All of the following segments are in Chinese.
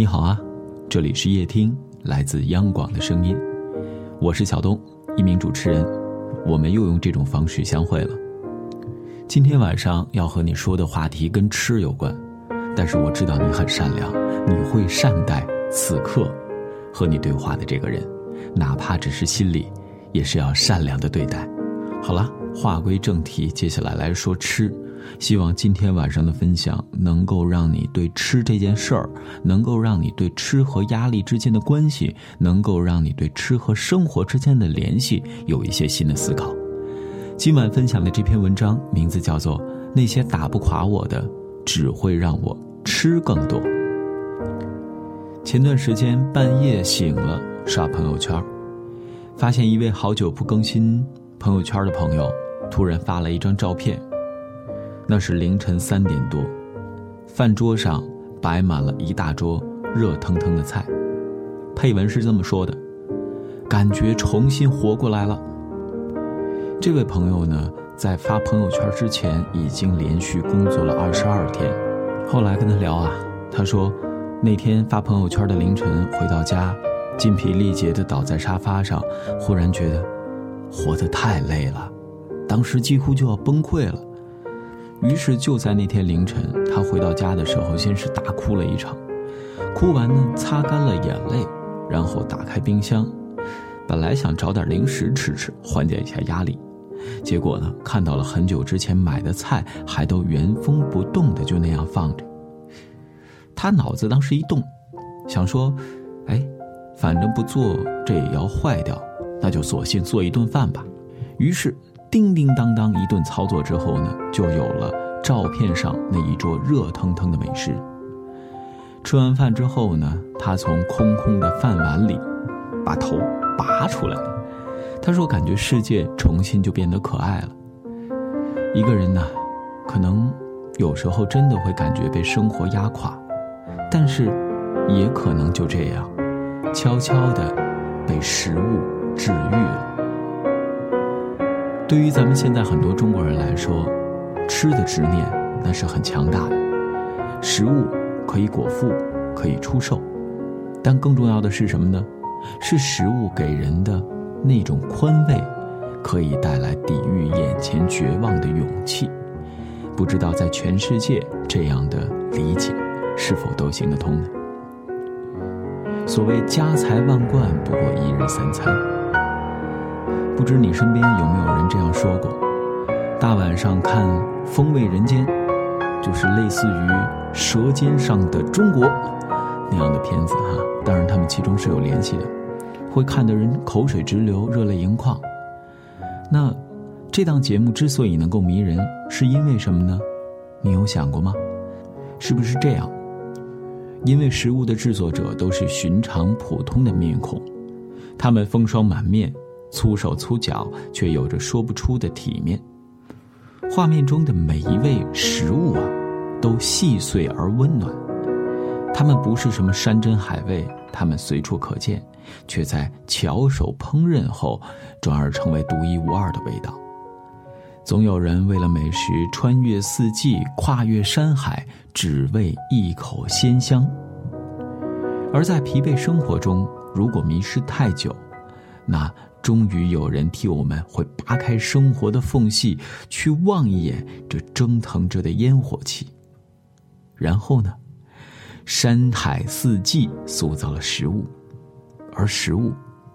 你好啊，这里是夜听，来自央广的声音，我是小东，一名主持人。我们又用这种方式相会了。今天晚上要和你说的话题跟吃有关，但是我知道你很善良，你会善待此刻和你对话的这个人，哪怕只是心里，也是要善良的对待。好了，话归正题，接下来来说吃。希望今天晚上的分享能够让你对吃这件事儿，能够让你对吃和压力之间的关系，能够让你对吃和生活之间的联系有一些新的思考。今晚分享的这篇文章名字叫做《那些打不垮我的，只会让我吃更多》。前段时间半夜醒了，刷朋友圈，发现一位好久不更新朋友圈的朋友突然发了一张照片。那是凌晨三点多，饭桌上摆满了一大桌热腾腾的菜，配文是这么说的：“感觉重新活过来了。”这位朋友呢，在发朋友圈之前已经连续工作了二十二天，后来跟他聊啊，他说，那天发朋友圈的凌晨回到家，筋疲力竭的倒在沙发上，忽然觉得活得太累了，当时几乎就要崩溃了。于是就在那天凌晨，他回到家的时候，先是大哭了一场，哭完呢，擦干了眼泪，然后打开冰箱，本来想找点零食吃吃，缓解一下压力，结果呢，看到了很久之前买的菜还都原封不动的就那样放着。他脑子当时一动，想说，哎，反正不做这也要坏掉，那就索性做一顿饭吧。于是。叮叮当当一顿操作之后呢，就有了照片上那一桌热腾腾的美食。吃完饭之后呢，他从空空的饭碗里把头拔出来，他说：“感觉世界重新就变得可爱了。”一个人呢，可能有时候真的会感觉被生活压垮，但是也可能就这样，悄悄的被食物治愈了。对于咱们现在很多中国人来说，吃的执念那是很强大的。食物可以果腹，可以出售，但更重要的是什么呢？是食物给人的那种宽慰，可以带来抵御眼前绝望的勇气。不知道在全世界这样的理解是否都行得通呢？所谓家财万贯，不过一日三餐。不知你身边有没有人这样说过？大晚上看《风味人间》，就是类似于《舌尖上的中国》那样的片子哈。当然，他们其中是有联系的，会看的人口水直流、热泪盈眶。那这档节目之所以能够迷人，是因为什么呢？你有想过吗？是不是这样？因为食物的制作者都是寻常普通的面孔，他们风霜满面。粗手粗脚，却有着说不出的体面。画面中的每一位食物啊，都细碎而温暖。它们不是什么山珍海味，它们随处可见，却在巧手烹饪后，转而成为独一无二的味道。总有人为了美食穿越四季，跨越山海，只为一口鲜香。而在疲惫生活中，如果迷失太久，那。终于有人替我们会扒开生活的缝隙，去望一眼这蒸腾着的烟火气。然后呢，山海四季塑造了食物，而食物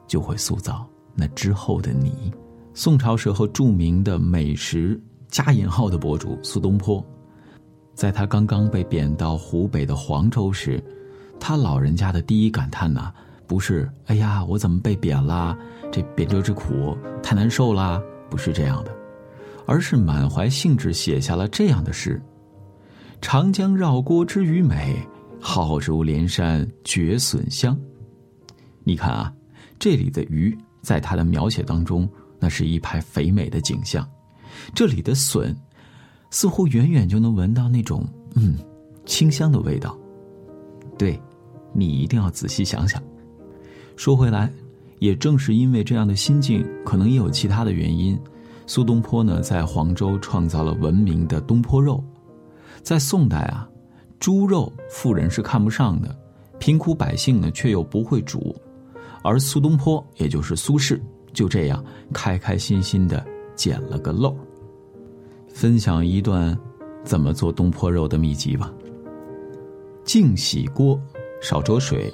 就会塑造那之后的你。宋朝时候著名的美食加引号的博主苏东坡，在他刚刚被贬到湖北的黄州时，他老人家的第一感叹呢，不是“哎呀，我怎么被贬了”。这贬谪之苦太难受啦，不是这样的，而是满怀兴致写下了这样的诗：“长江绕郭知鱼美，好如连山绝笋香。”你看啊，这里的鱼在他的描写当中，那是一排肥美的景象；这里的笋，似乎远远就能闻到那种嗯清香的味道。对，你一定要仔细想想。说回来。也正是因为这样的心境，可能也有其他的原因，苏东坡呢在黄州创造了闻名的东坡肉。在宋代啊，猪肉富人是看不上的，贫苦百姓呢却又不会煮，而苏东坡也就是苏轼就这样开开心心的捡了个漏。分享一段怎么做东坡肉的秘籍吧。净洗锅，少着水，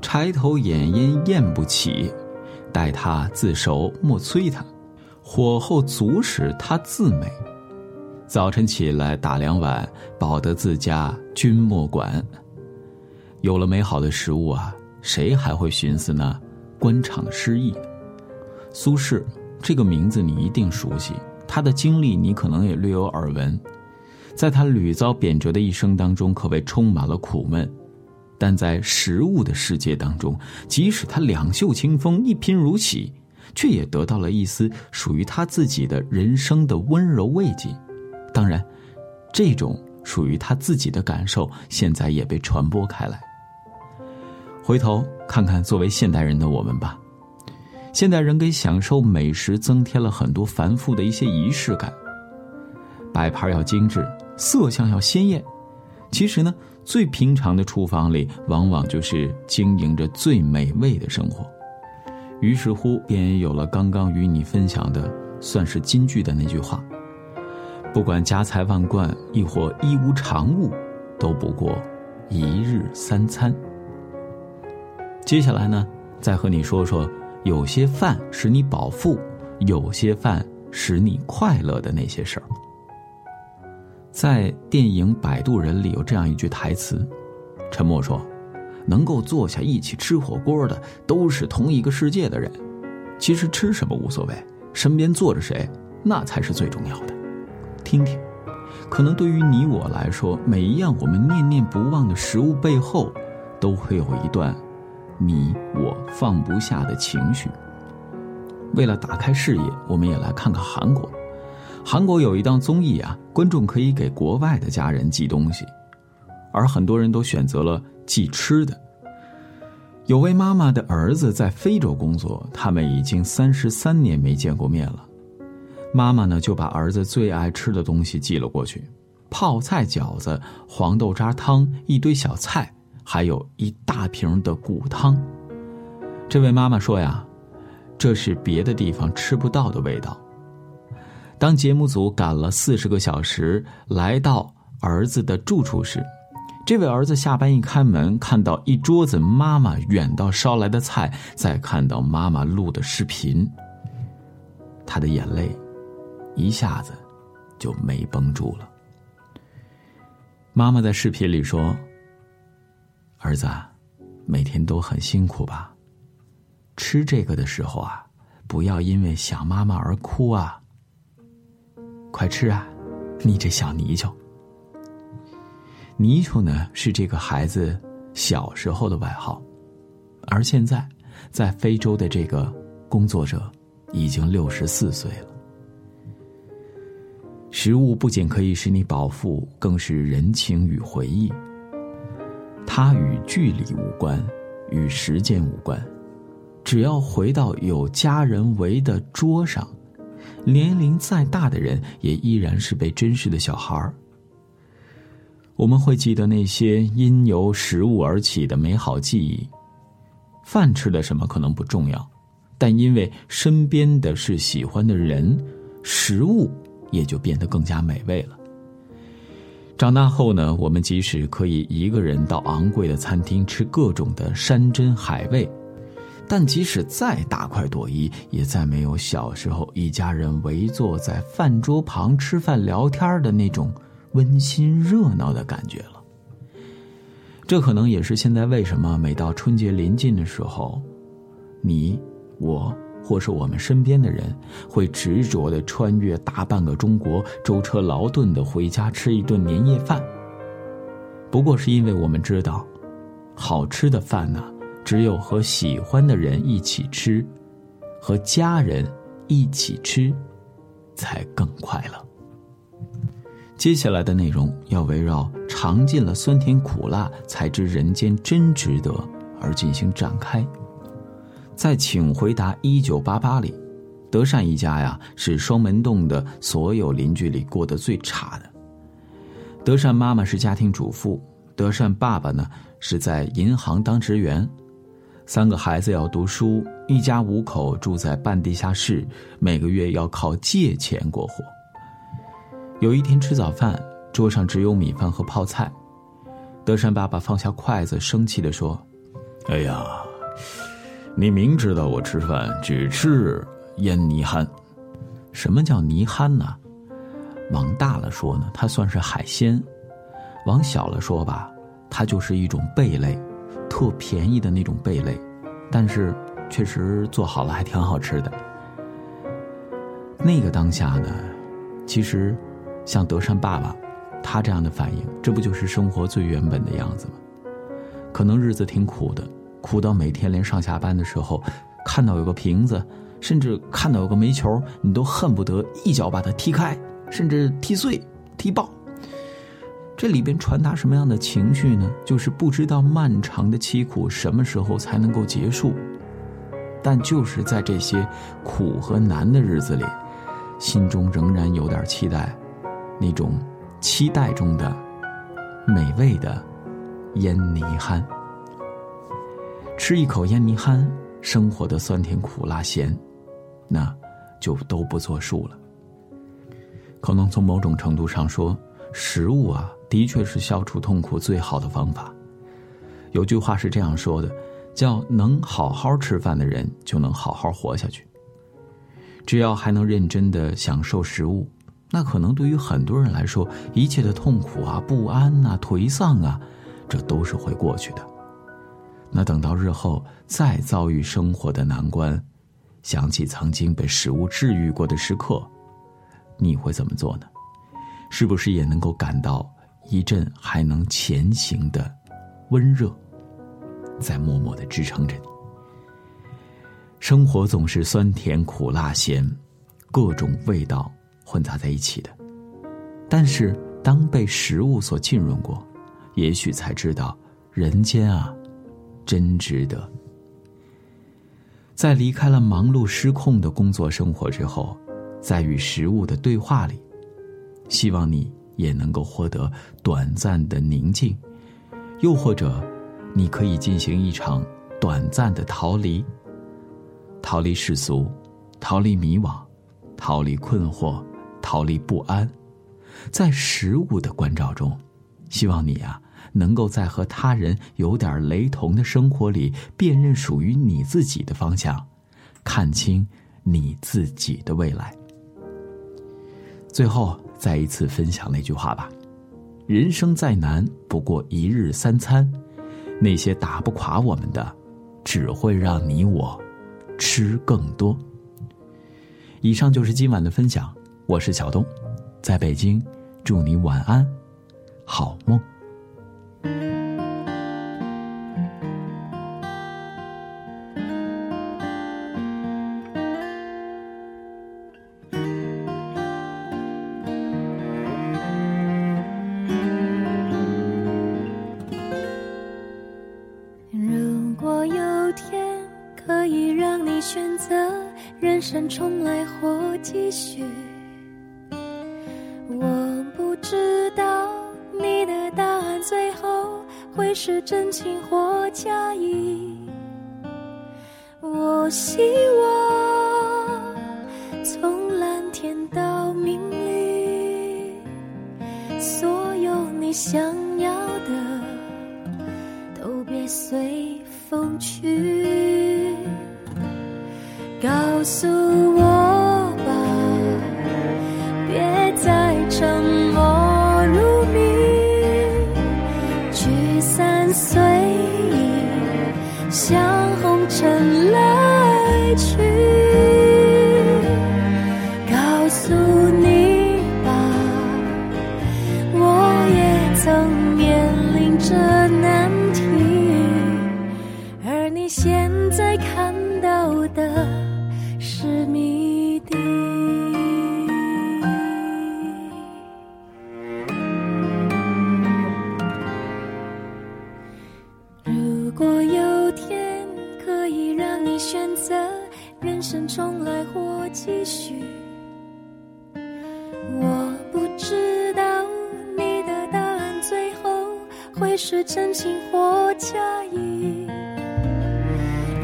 柴头掩烟焰不起，待它自熟莫催它，火候足时它自美。早晨起来打两碗，饱得自家君莫管。有了美好的食物啊，谁还会寻思呢官场的失意？苏轼这个名字你一定熟悉，他的经历你可能也略有耳闻。在他屡遭贬谪的一生当中，可谓充满了苦闷。但在食物的世界当中，即使他两袖清风、一贫如洗，却也得到了一丝属于他自己的人生的温柔慰藉。当然，这种属于他自己的感受，现在也被传播开来。回头看看作为现代人的我们吧，现代人给享受美食增添了很多繁复的一些仪式感，摆盘要精致，色相要鲜艳。其实呢，最平常的厨房里，往往就是经营着最美味的生活。于是乎，便有了刚刚与你分享的，算是金句的那句话。不管家财万贯，亦或一无长物，都不过一日三餐。接下来呢，再和你说说，有些饭使你饱腹，有些饭使你快乐的那些事儿。在电影《摆渡人》里有这样一句台词：“陈默说，能够坐下一起吃火锅的，都是同一个世界的人。其实吃什么无所谓，身边坐着谁，那才是最重要的。”听听，可能对于你我来说，每一样我们念念不忘的食物背后，都会有一段你我放不下的情绪。为了打开视野，我们也来看看韩国。韩国有一档综艺啊，观众可以给国外的家人寄东西，而很多人都选择了寄吃的。有位妈妈的儿子在非洲工作，他们已经三十三年没见过面了。妈妈呢，就把儿子最爱吃的东西寄了过去：泡菜饺子、黄豆渣汤、一堆小菜，还有一大瓶的骨汤。这位妈妈说呀，这是别的地方吃不到的味道。当节目组赶了四十个小时来到儿子的住处时，这位儿子下班一开门，看到一桌子妈妈远道捎来的菜，再看到妈妈录的视频，他的眼泪。一下子就没绷住了。妈妈在视频里说：“儿子，每天都很辛苦吧？吃这个的时候啊，不要因为想妈妈而哭啊。快吃啊，你这小泥鳅。泥鳅呢是这个孩子小时候的外号，而现在在非洲的这个工作者已经六十四岁了。”食物不仅可以使你饱腹，更是人情与回忆。它与距离无关，与时间无关。只要回到有家人围的桌上，年龄再大的人也依然是被珍视的小孩儿。我们会记得那些因由食物而起的美好记忆。饭吃的什么可能不重要，但因为身边的是喜欢的人，食物。也就变得更加美味了。长大后呢，我们即使可以一个人到昂贵的餐厅吃各种的山珍海味，但即使再大快朵颐，也再没有小时候一家人围坐在饭桌旁吃饭聊天的那种温馨热闹的感觉了。这可能也是现在为什么每到春节临近的时候，你我。或是我们身边的人会执着的穿越大半个中国，舟车劳顿的回家吃一顿年夜饭。不过是因为我们知道，好吃的饭呢，只有和喜欢的人一起吃，和家人一起吃，才更快乐。接下来的内容要围绕尝尽了酸甜苦辣，才知人间真值得而进行展开。在《请回答一九八八》里，德善一家呀是双门洞的所有邻居里过得最差的。德善妈妈是家庭主妇，德善爸爸呢是在银行当职员，三个孩子要读书，一家五口住在半地下室，每个月要靠借钱过活。有一天吃早饭，桌上只有米饭和泡菜，德善爸爸放下筷子，生气的说：“哎呀，你明知道我吃饭只吃腌泥憨。什么叫泥憨呢？往大了说呢，它算是海鲜。”往小了说吧，它就是一种贝类，特便宜的那种贝类，但是确实做好了还挺好吃的。那个当下呢，其实像德善爸爸他这样的反应，这不就是生活最原本的样子吗？可能日子挺苦的，苦到每天连上下班的时候，看到有个瓶子，甚至看到有个煤球，你都恨不得一脚把它踢开，甚至踢碎、踢爆。这里边传达什么样的情绪呢？就是不知道漫长的凄苦什么时候才能够结束，但就是在这些苦和难的日子里，心中仍然有点期待，那种期待中的美味的腌泥憨。吃一口腌泥憨，生活的酸甜苦辣咸，那就都不作数了。可能从某种程度上说，食物啊。的确是消除痛苦最好的方法。有句话是这样说的，叫“能好好吃饭的人就能好好活下去”。只要还能认真的享受食物，那可能对于很多人来说，一切的痛苦啊、不安呐、颓丧啊，这都是会过去的。那等到日后再遭遇生活的难关，想起曾经被食物治愈过的时刻，你会怎么做呢？是不是也能够感到？一阵还能前行的温热，在默默的支撑着你。生活总是酸甜苦辣咸，各种味道混杂在一起的。但是，当被食物所浸润过，也许才知道人间啊，真值得。在离开了忙碌失控的工作生活之后，在与食物的对话里，希望你。也能够获得短暂的宁静，又或者，你可以进行一场短暂的逃离，逃离世俗，逃离迷惘，逃离困惑，逃离不安，在食物的关照中，希望你啊，能够在和他人有点雷同的生活里，辨认属于你自己的方向，看清你自己的未来。最后。再一次分享那句话吧：人生再难，不过一日三餐。那些打不垮我们的，只会让你我吃更多。以上就是今晚的分享，我是小东，在北京，祝你晚安，好梦。重来或继续，我不知道你的答案最后会是真情或假意。我希望从蓝天到明里，所有你想诉我吧，别再沉默如谜，聚散随意，像红尘让你选择人生重来或继续。我不知道你的答案最后会是真情或假意。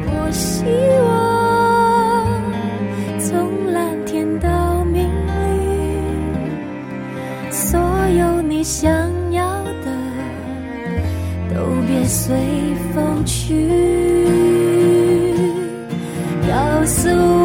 我希望从蓝天到明里，所有你想要的都别随风去。告诉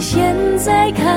现在看